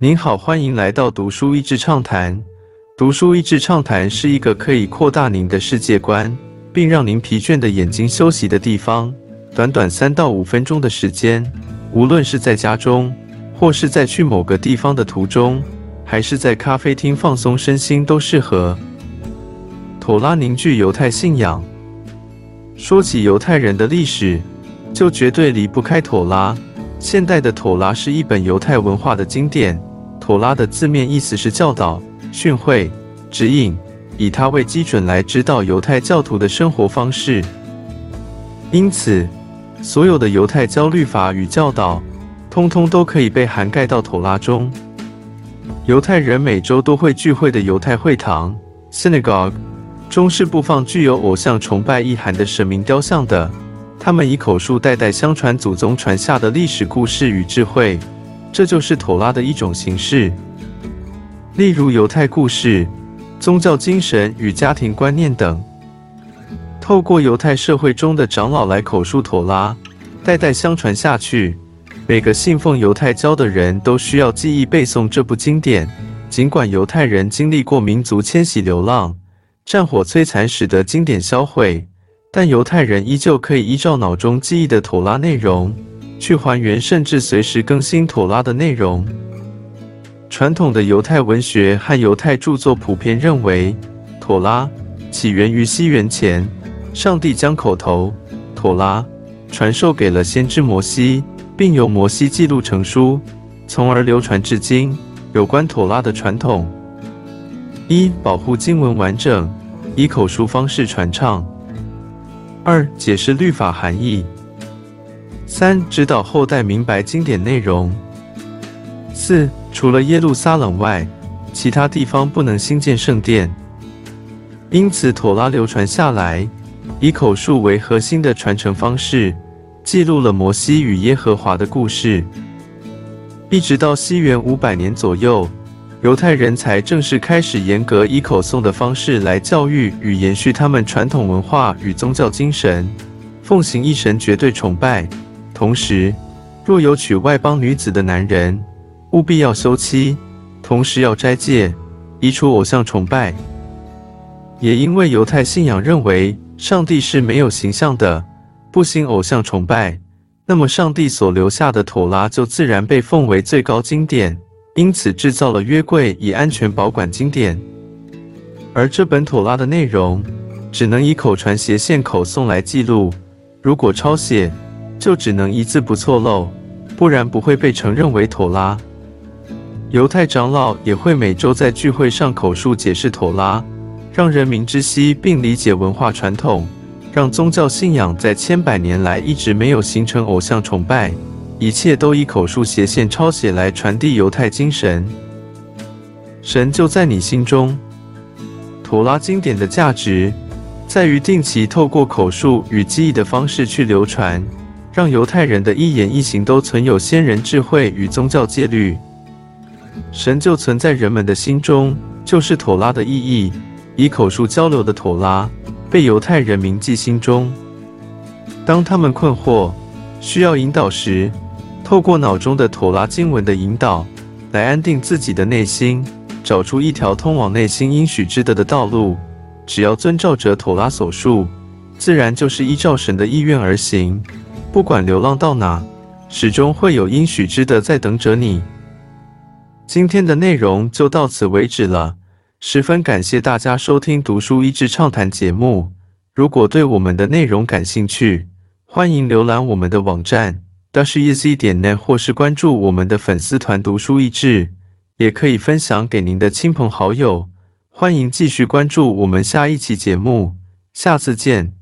您好，欢迎来到读书益智畅谈。读书益智畅谈是一个可以扩大您的世界观，并让您疲倦的眼睛休息的地方。短短三到五分钟的时间，无论是在家中，或是在去某个地方的途中，还是在咖啡厅放松身心，都适合。妥拉凝聚犹太信仰。说起犹太人的历史，就绝对离不开妥拉。现代的妥拉是一本犹太文化的经典。妥拉的字面意思是教导、训诲、指引，以它为基准来指导犹太教徒的生活方式。因此，所有的犹太教律法与教导，通通都可以被涵盖到妥拉中。犹太人每周都会聚会的犹太会堂 （synagogue） 中是不放具有偶像崇拜意涵的神明雕像的。他们以口述代代相传、祖宗传下的历史故事与智慧，这就是妥拉的一种形式。例如犹太故事、宗教精神与家庭观念等。透过犹太社会中的长老来口述妥拉，代代相传下去。每个信奉犹太教的人都需要记忆背诵这部经典。尽管犹太人经历过民族迁徙、流浪、战火摧残，使得经典销毁，但犹太人依旧可以依照脑中记忆的妥拉内容去还原，甚至随时更新妥拉的内容。传统的犹太文学和犹太著作普遍认为，妥拉起源于西元前。上帝将口头妥拉传授给了先知摩西，并由摩西记录成书，从而流传至今。有关妥拉的传统：一、保护经文完整，以口述方式传唱；二、解释律法含义；三、指导后代明白经典内容；四、除了耶路撒冷外，其他地方不能兴建圣殿。因此，妥拉流传下来。以口述为核心的传承方式，记录了摩西与耶和华的故事。一直到西元五百年左右，犹太人才正式开始严格以口诵的方式来教育与延续他们传统文化与宗教精神，奉行一神绝对崇拜。同时，若有娶外邦女子的男人，务必要休妻，同时要斋戒，移除偶像崇拜。也因为犹太信仰认为。上帝是没有形象的，不兴偶像崇拜，那么上帝所留下的妥拉就自然被奉为最高经典，因此制造了约柜以安全保管经典。而这本妥拉的内容只能以口传斜线口诵来记录，如果抄写，就只能一字不错漏，不然不会被承认为妥拉。犹太长老也会每周在聚会上口述解释妥拉。让人民知悉并理解文化传统，让宗教信仰在千百年来一直没有形成偶像崇拜，一切都以口述斜线抄写来传递犹太精神。神就在你心中。妥拉经典的价值在于定期透过口述与记忆的方式去流传，让犹太人的一言一行都存有先人智慧与宗教戒律。神就存在人们的心中，就是妥拉的意义。以口述交流的妥拉被犹太人铭记心中。当他们困惑、需要引导时，透过脑中的妥拉经文的引导，来安定自己的内心，找出一条通往内心应许之德的道路。只要遵照着妥拉所述，自然就是依照神的意愿而行。不管流浪到哪，始终会有应许之的在等着你。今天的内容就到此为止了。十分感谢大家收听《读书益智畅谈》节目。如果对我们的内容感兴趣，欢迎浏览我们的网站 d a s h e z 点 net，或是关注我们的粉丝团“读书益智”，也可以分享给您的亲朋好友。欢迎继续关注我们下一期节目，下次见。